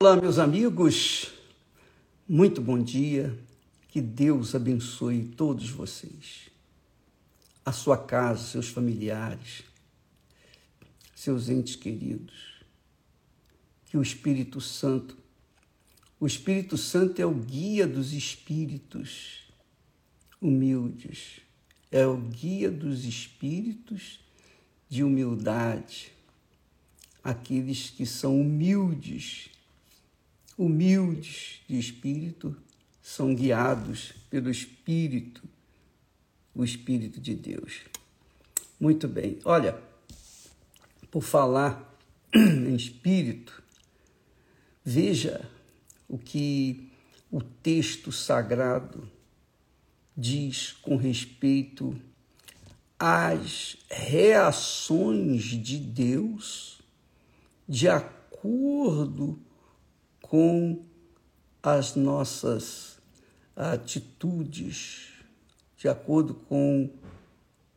Olá, meus amigos, muito bom dia, que Deus abençoe todos vocês, a sua casa, seus familiares, seus entes queridos, que o Espírito Santo, o Espírito Santo é o guia dos espíritos humildes, é o guia dos espíritos de humildade, aqueles que são humildes humildes de espírito são guiados pelo Espírito, o Espírito de Deus. Muito bem, olha, por falar em espírito, veja o que o texto sagrado diz com respeito às reações de Deus de acordo com as nossas atitudes, de acordo com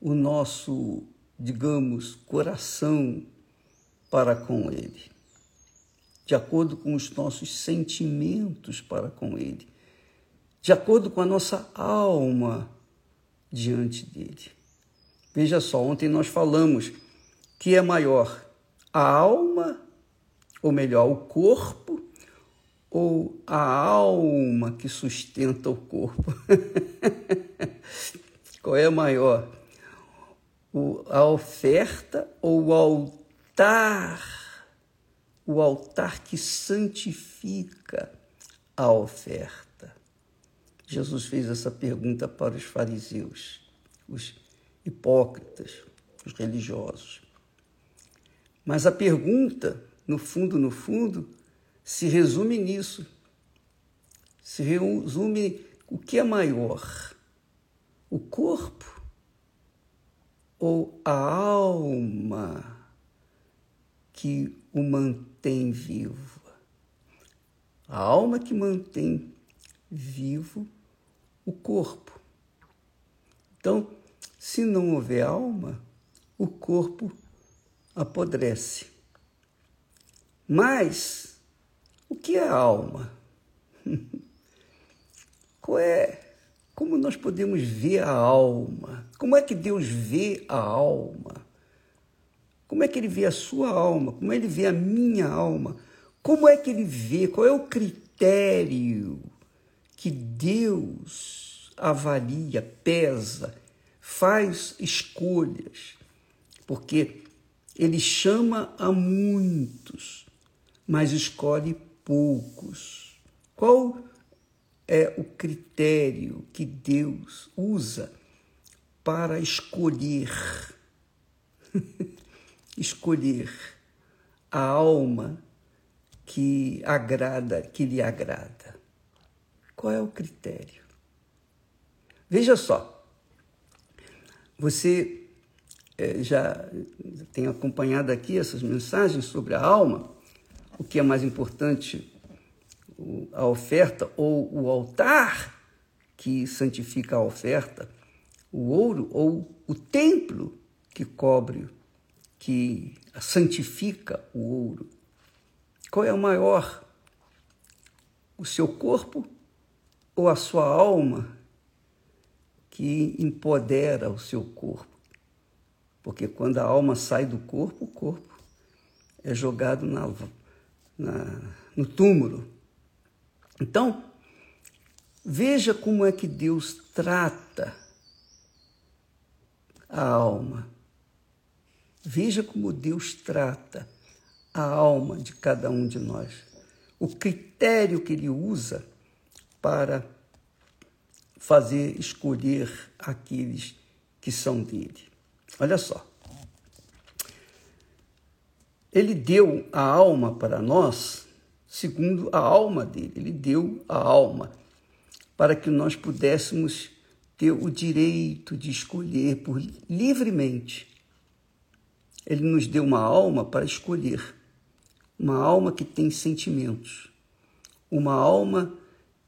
o nosso, digamos, coração para com Ele, de acordo com os nossos sentimentos para com Ele, de acordo com a nossa alma diante dele. Veja só, ontem nós falamos que é maior a alma, ou melhor, o corpo, ou a alma que sustenta o corpo? Qual é maior? O, a oferta ou o altar? O altar que santifica a oferta. Jesus fez essa pergunta para os fariseus, os hipócritas, os religiosos. Mas a pergunta, no fundo, no fundo, se resume nisso. Se resume o que é maior, o corpo ou a alma que o mantém vivo. A alma que mantém vivo o corpo. Então, se não houver alma, o corpo apodrece. Mas o que é alma? Qual é? Como nós podemos ver a alma? Como é que Deus vê a alma? Como é que ele vê a sua alma? Como ele vê a minha alma? Como é que ele vê? Qual é o critério que Deus avalia, pesa, faz escolhas? Porque ele chama a muitos, mas escolhe poucos. Qual é o critério que Deus usa para escolher escolher a alma que agrada, que lhe agrada? Qual é o critério? Veja só, você é, já tem acompanhado aqui essas mensagens sobre a alma o que é mais importante, a oferta ou o altar que santifica a oferta, o ouro ou o templo que cobre, que santifica o ouro. Qual é o maior? O seu corpo ou a sua alma que empodera o seu corpo? Porque quando a alma sai do corpo, o corpo é jogado na na, no túmulo. Então, veja como é que Deus trata a alma. Veja como Deus trata a alma de cada um de nós. O critério que ele usa para fazer escolher aqueles que são dele. Olha só. Ele deu a alma para nós segundo a alma dele. Ele deu a alma para que nós pudéssemos ter o direito de escolher por livremente. Ele nos deu uma alma para escolher, uma alma que tem sentimentos, uma alma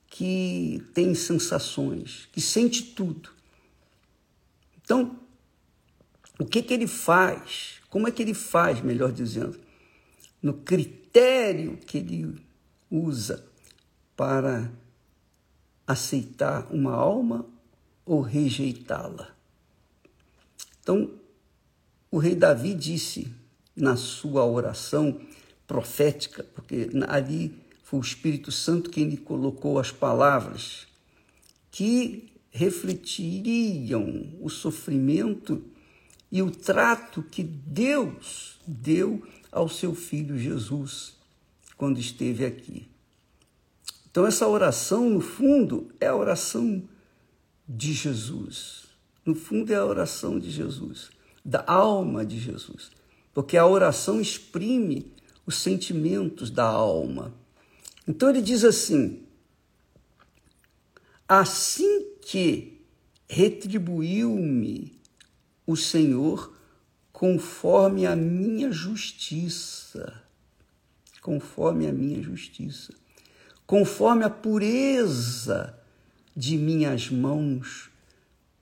que tem sensações, que sente tudo. Então, o que, que ele faz? Como é que ele faz, melhor dizendo? No critério que ele usa para aceitar uma alma ou rejeitá-la. Então, o rei Davi disse na sua oração profética, porque ali foi o Espírito Santo quem lhe colocou as palavras que refletiriam o sofrimento e o trato que Deus deu ao seu filho Jesus quando esteve aqui. Então, essa oração, no fundo, é a oração de Jesus. No fundo, é a oração de Jesus, da alma de Jesus. Porque a oração exprime os sentimentos da alma. Então, ele diz assim: Assim que retribuiu-me o Senhor conforme a minha justiça, conforme a minha justiça, conforme a pureza de minhas mãos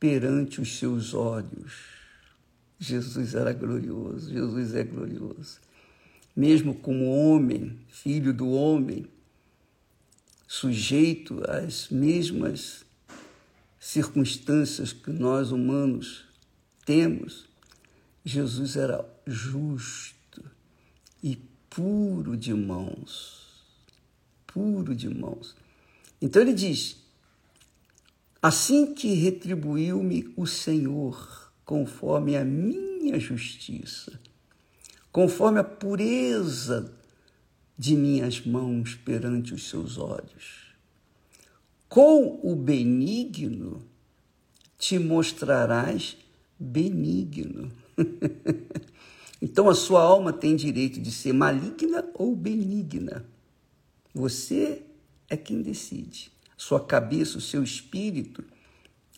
perante os seus olhos. Jesus era glorioso, Jesus é glorioso. Mesmo como homem, filho do homem, sujeito às mesmas circunstâncias que nós humanos temos, Jesus era justo e puro de mãos. Puro de mãos. Então ele diz: Assim que retribuiu-me o Senhor, conforme a minha justiça, conforme a pureza de minhas mãos perante os seus olhos. Com o benigno te mostrarás benigno. então a sua alma tem direito de ser maligna ou benigna. Você é quem decide. Sua cabeça, o seu espírito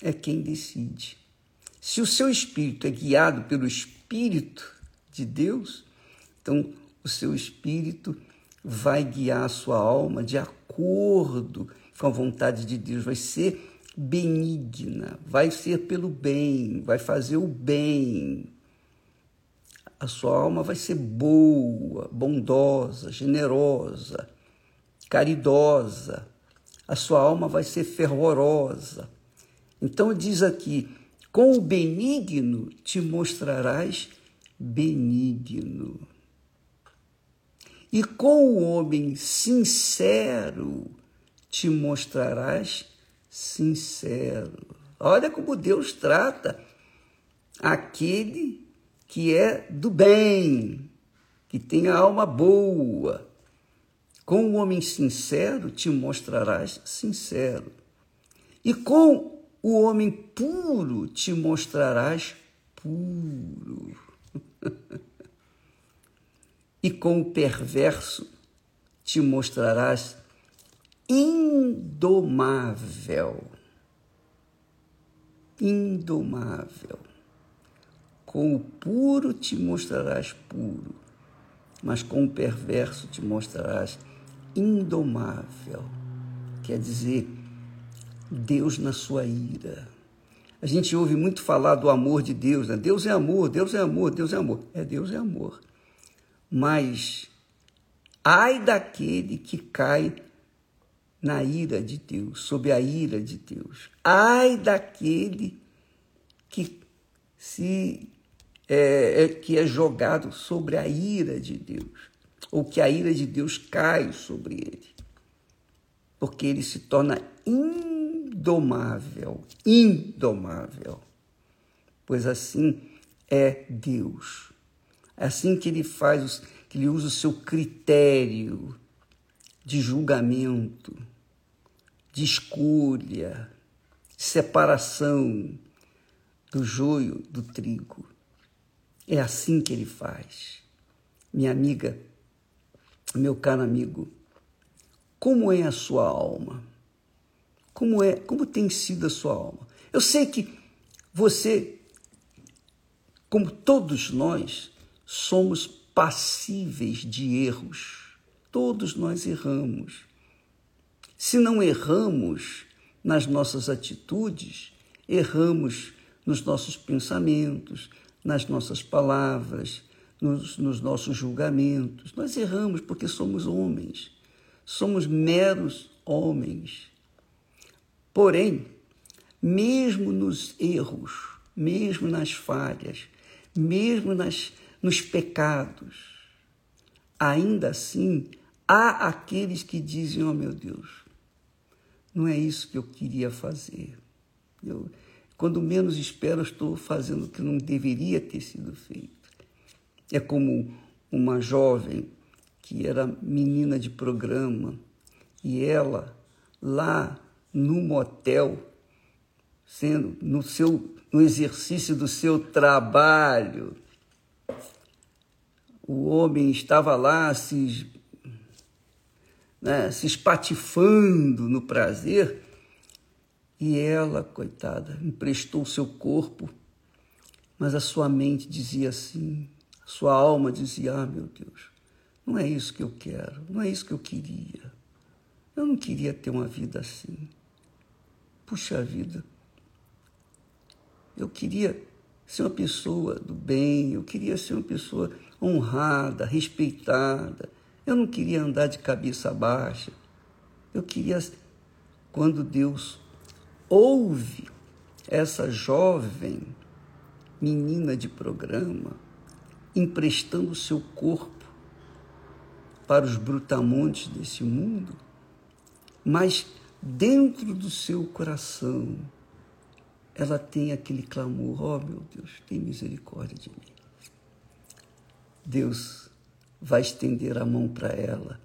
é quem decide. Se o seu espírito é guiado pelo Espírito de Deus, então o seu espírito vai guiar a sua alma de acordo com a vontade de Deus, vai ser benigna, vai ser pelo bem, vai fazer o bem. A sua alma vai ser boa, bondosa, generosa, caridosa. A sua alma vai ser fervorosa. Então diz aqui: com o benigno te mostrarás benigno. E com o homem sincero te mostrarás sincero. Olha como Deus trata aquele que é do bem, que tem a alma boa. Com o homem sincero te mostrarás sincero. E com o homem puro te mostrarás puro. e com o perverso te mostrarás indomável. Indomável. Com o puro te mostrarás puro, mas com o perverso te mostrarás indomável. Quer dizer, Deus na sua ira. A gente ouve muito falar do amor de Deus, né? Deus é amor, Deus é amor, Deus é amor. É, Deus é amor. Mas ai daquele que cai na ira de Deus, sob a ira de Deus. Ai daquele que se é, é, que é jogado sobre a ira de Deus, ou que a ira de Deus cai sobre ele, porque ele se torna indomável, indomável, pois assim é Deus. Assim que ele faz, que ele usa o seu critério de julgamento, de escolha, de separação do joio do trigo. É assim que ele faz. Minha amiga, meu caro amigo, como é a sua alma? Como é, como tem sido a sua alma? Eu sei que você, como todos nós, somos passíveis de erros Todos nós erramos. Se não erramos nas nossas atitudes, erramos nos nossos pensamentos, nas nossas palavras, nos, nos nossos julgamentos. Nós erramos porque somos homens. somos meros homens. Porém, mesmo nos erros, mesmo nas falhas, mesmo nas, nos pecados, ainda assim há aqueles que dizem: Oh meu Deus, não é isso que eu queria fazer. Eu, quando menos espero, estou fazendo o que não deveria ter sido feito. É como uma jovem que era menina de programa e ela lá no motel, sendo no seu no exercício do seu trabalho, o homem estava lá se, né, se espatifando no prazer e ela, coitada, emprestou o seu corpo, mas a sua mente dizia assim, a sua alma dizia: Ah, meu Deus, não é isso que eu quero, não é isso que eu queria. Eu não queria ter uma vida assim. Puxa vida, eu queria ser uma pessoa do bem, eu queria ser uma pessoa honrada, respeitada. Eu não queria andar de cabeça baixa. Eu queria, quando Deus ouve essa jovem menina de programa emprestando o seu corpo para os brutamontes desse mundo, mas dentro do seu coração ela tem aquele clamor: Oh meu Deus, tem misericórdia de mim. Deus vai estender a mão para ela,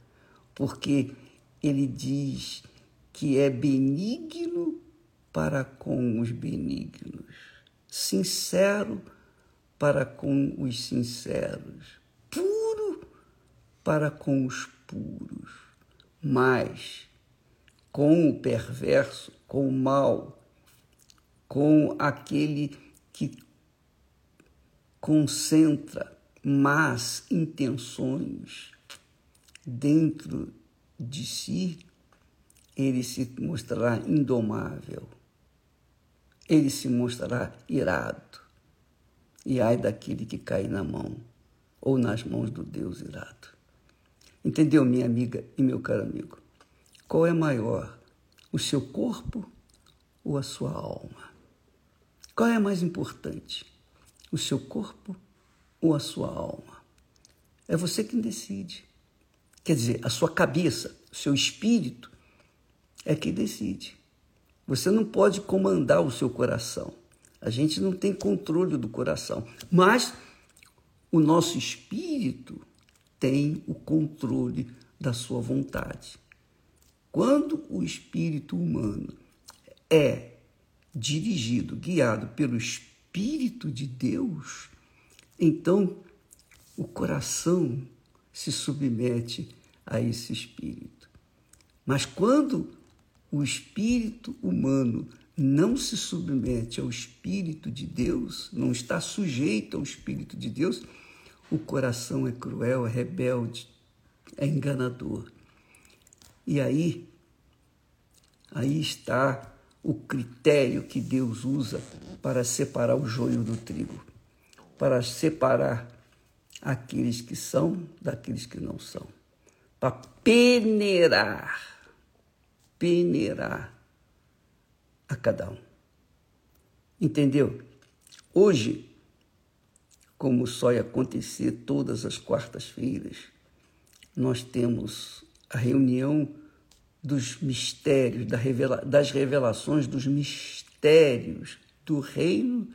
porque ele diz que é benigno para com os benignos, sincero para com os sinceros, puro para com os puros, mas com o perverso, com o mal, com aquele que concentra más intenções dentro de si, ele se mostrará indomável, ele se mostrará irado. E ai daquele que cai na mão ou nas mãos do Deus irado. Entendeu, minha amiga e meu caro amigo? Qual é maior, o seu corpo ou a sua alma? Qual é mais importante, o seu corpo ou a sua alma? É você quem decide. Quer dizer, a sua cabeça, o seu espírito é quem decide. Você não pode comandar o seu coração. A gente não tem controle do coração. Mas o nosso espírito tem o controle da sua vontade. Quando o espírito humano é dirigido, guiado pelo Espírito de Deus, então, o coração se submete a esse espírito. Mas quando o espírito humano não se submete ao espírito de Deus, não está sujeito ao espírito de Deus, o coração é cruel, é rebelde, é enganador. E aí, aí está o critério que Deus usa para separar o joio do trigo para separar aqueles que são daqueles que não são, para peneirar, peneirar a cada um. Entendeu? Hoje, como só ia acontecer todas as quartas-feiras, nós temos a reunião dos mistérios, das revelações dos mistérios do reino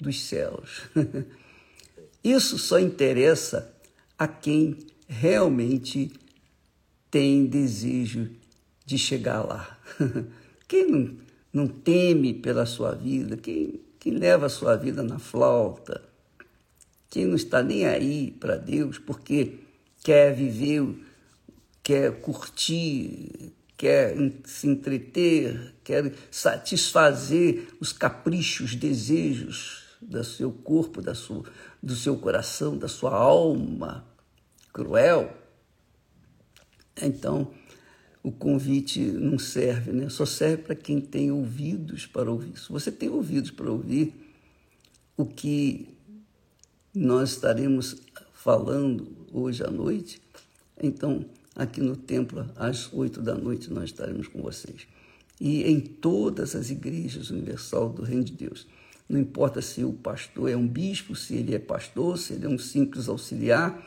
dos céus. Isso só interessa a quem realmente tem desejo de chegar lá. Quem não, não teme pela sua vida, quem, quem leva a sua vida na flauta, quem não está nem aí para Deus porque quer viver, quer curtir, quer se entreter, quer satisfazer os caprichos, desejos do seu corpo, da sua, do seu coração, da sua alma cruel, então o convite não serve, né? Só serve para quem tem ouvidos para ouvir. Se você tem ouvidos para ouvir o que nós estaremos falando hoje à noite, então aqui no templo às oito da noite nós estaremos com vocês. E em todas as igrejas universal do Reino de Deus. Não importa se o pastor é um bispo, se ele é pastor, se ele é um simples auxiliar,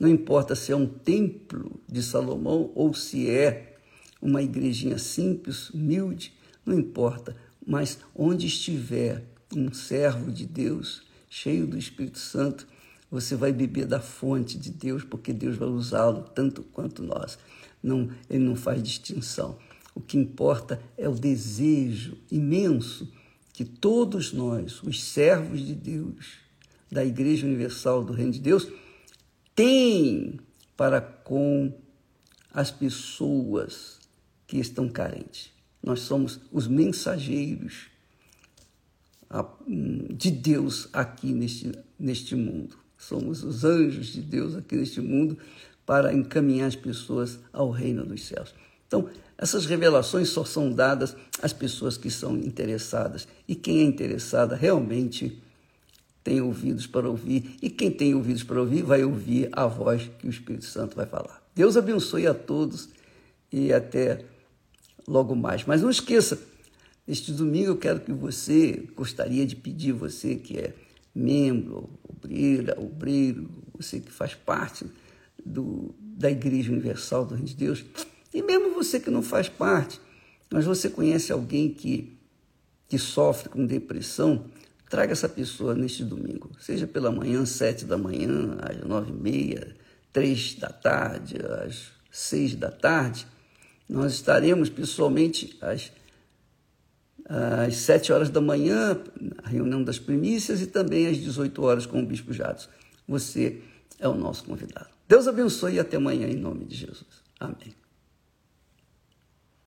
não importa se é um templo de Salomão ou se é uma igrejinha simples, humilde, não importa, mas onde estiver um servo de Deus, cheio do Espírito Santo, você vai beber da fonte de Deus, porque Deus vai usá-lo tanto quanto nós. Não, ele não faz distinção. O que importa é o desejo imenso que todos nós, os servos de Deus, da Igreja Universal do Reino de Deus, têm para com as pessoas que estão carentes. Nós somos os mensageiros de Deus aqui neste, neste mundo. Somos os anjos de Deus aqui neste mundo para encaminhar as pessoas ao reino dos céus. Então, essas revelações só são dadas às pessoas que são interessadas. E quem é interessada realmente tem ouvidos para ouvir. E quem tem ouvidos para ouvir vai ouvir a voz que o Espírito Santo vai falar. Deus abençoe a todos e até logo mais. Mas não esqueça, este domingo eu quero que você, gostaria de pedir você que é membro, obreira, obreiro, você que faz parte do, da Igreja Universal do Reino de Deus, e mesmo você que não faz parte, mas você conhece alguém que, que sofre com depressão, traga essa pessoa neste domingo, seja pela manhã, sete da manhã, às nove e meia, três da tarde, às seis da tarde, nós estaremos pessoalmente às, às 7 horas da manhã, a reunião das primícias, e também às 18 horas com o Bispo Jados. Você é o nosso convidado. Deus abençoe e até amanhã, em nome de Jesus. Amém.